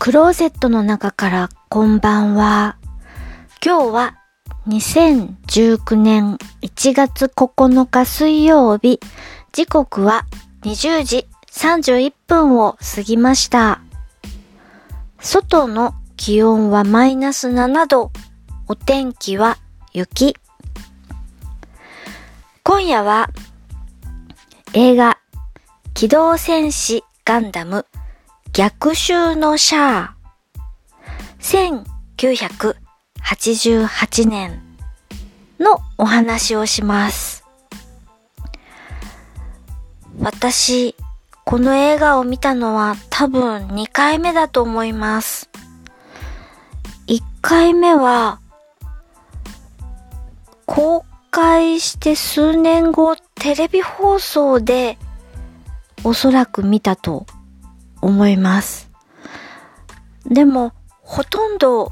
クローゼットの中からこんばんは。今日は2019年1月9日水曜日。時刻は20時31分を過ぎました。外の気温はマイナス7度。お天気は雪。今夜は映画機動戦士ガンダム逆襲のシャー1988年のお話をします。私、この映画を見たのは多分2回目だと思います。1回目は、公開して数年後テレビ放送でおそらく見たと思います。でも、ほとんど、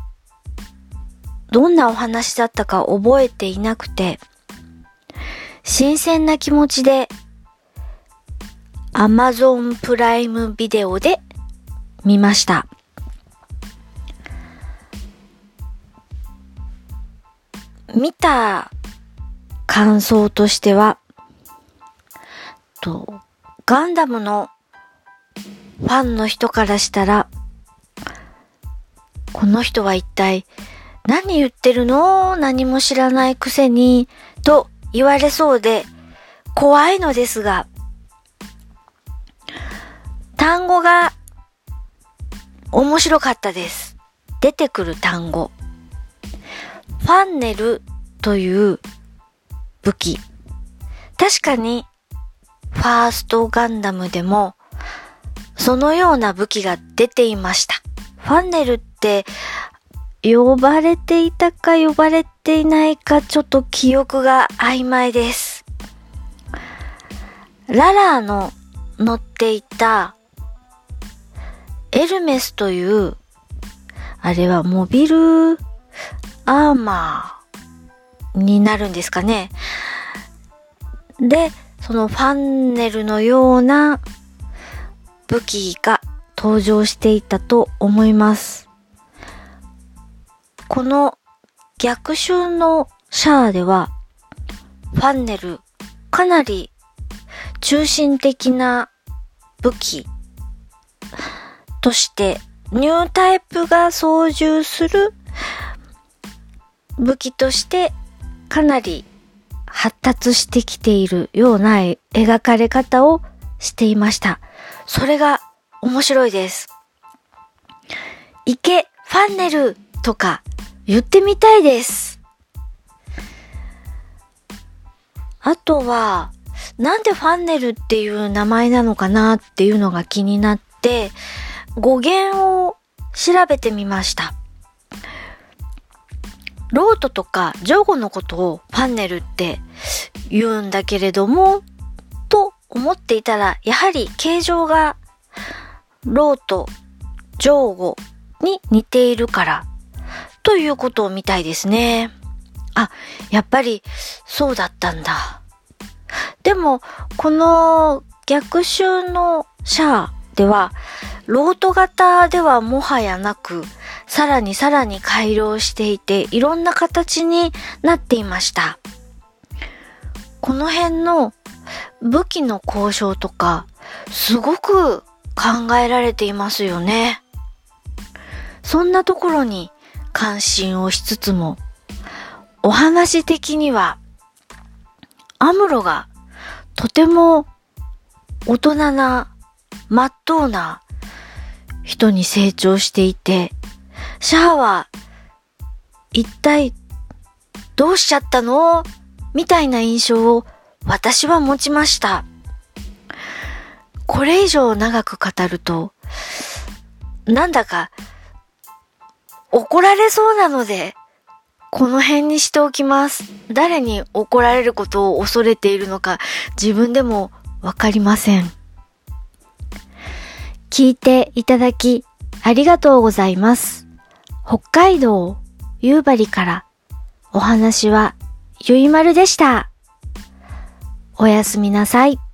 どんなお話だったか覚えていなくて、新鮮な気持ちで、Amazon プライムビデオで見ました。見た感想としては、と、ガンダムのファンの人からしたら、この人は一体何言ってるの？何も知らないくせに、と言われそうで怖いのですが、単語が面白かったです。出てくる単語。ファンネルという武器。確かに、ファーストガンダムでもそのような武器が出ていました。ファンネルって呼ばれていたか呼ばれていないかちょっと記憶が曖昧です。ララーの乗っていたエルメスというあれはモビルアーマーになるんですかね。で、そのファンネルのような武器が登場していたと思います。この逆襲のシャアでは、ファンネル、かなり中心的な武器としてニュータイプが操縦する武器としてかなり発達してきているような描かれ方をしていました。それが面白いです。いけ、ファンネルとか言ってみたいです。あとは、なんでファンネルっていう名前なのかなっていうのが気になって、語源を調べてみました。ロートとかジョーゴのことをファンネルって言うんだけれども、思っていたら、やはり形状がローとジョーゴに似ているから、ということを見たいですね。あ、やっぱりそうだったんだ。でも、この逆襲のシャアでは、ロート型ではもはやなく、さらにさらに改良していて、いろんな形になっていました。この辺の武器の交渉とか、すごく考えられていますよね。そんなところに関心をしつつも、お話的には、アムロがとても大人な、まっとうな人に成長していて、シャアは一体どうしちゃったの？みたいな印象を私は持ちました。これ以上長く語ると、なんだか怒られそうなので、この辺にしておきます。誰に怒られることを恐れているのか自分でもわかりません。聞いていただきありがとうございます。北海道夕張からお話はゆいまるでした。おやすみなさい。